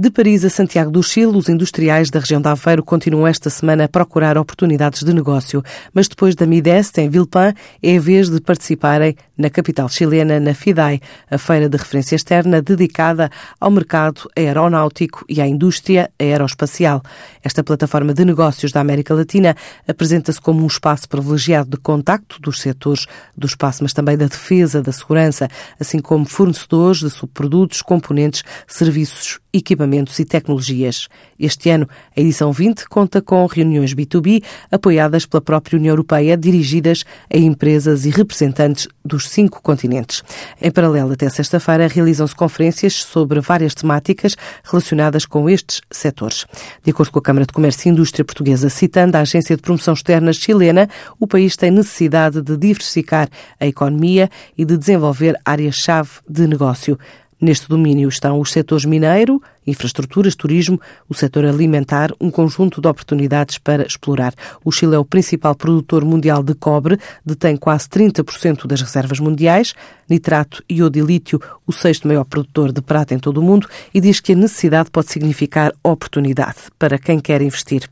De Paris a Santiago do Chile, os industriais da região de Aveiro continuam esta semana a procurar oportunidades de negócio. Mas depois da Midest, em Villepin, é vez de participarem na capital chilena, na FIDAI, a feira de referência externa dedicada ao mercado aeronáutico e à indústria aeroespacial. Esta plataforma de negócios da América Latina apresenta-se como um espaço privilegiado de contacto dos setores do espaço, mas também da defesa, da segurança, assim como fornecedores de subprodutos, componentes, serviços equipamentos e tecnologias. Este ano, a edição 20 conta com reuniões B2B apoiadas pela própria União Europeia, dirigidas a empresas e representantes dos cinco continentes. Em paralelo, até sexta-feira, realizam-se conferências sobre várias temáticas relacionadas com estes setores. De acordo com a Câmara de Comércio e Indústria Portuguesa, citando a Agência de Promoção Externa chilena, o país tem necessidade de diversificar a economia e de desenvolver áreas-chave de negócio. Neste domínio estão os setores mineiro, infraestruturas, turismo, o setor alimentar, um conjunto de oportunidades para explorar. O Chile é o principal produtor mundial de cobre, detém quase 30% das reservas mundiais, nitrato, e lítio, o sexto maior produtor de prata em todo o mundo, e diz que a necessidade pode significar oportunidade para quem quer investir.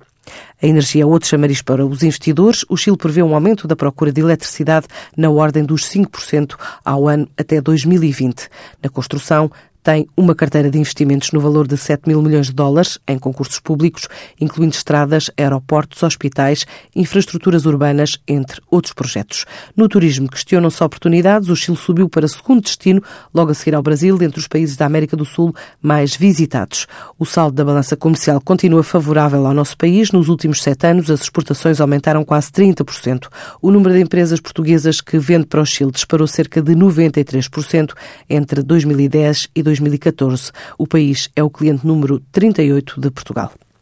A energia é outro chamariz para os investidores. O Chile prevê um aumento da procura de eletricidade na ordem dos 5% ao ano até 2020. Na construção, tem uma carteira de investimentos no valor de 7 mil milhões de dólares em concursos públicos, incluindo estradas, aeroportos, hospitais, infraestruturas urbanas, entre outros projetos. No turismo, questionam-se oportunidades. O Chile subiu para segundo destino, logo a seguir ao Brasil, dentre os países da América do Sul mais visitados. O saldo da balança comercial continua favorável ao nosso país. Nos últimos sete anos, as exportações aumentaram quase 30%. O número de empresas portuguesas que vende para o Chile disparou cerca de 93% entre 2010 e 2014. 2014. O país é o cliente número 38 de Portugal.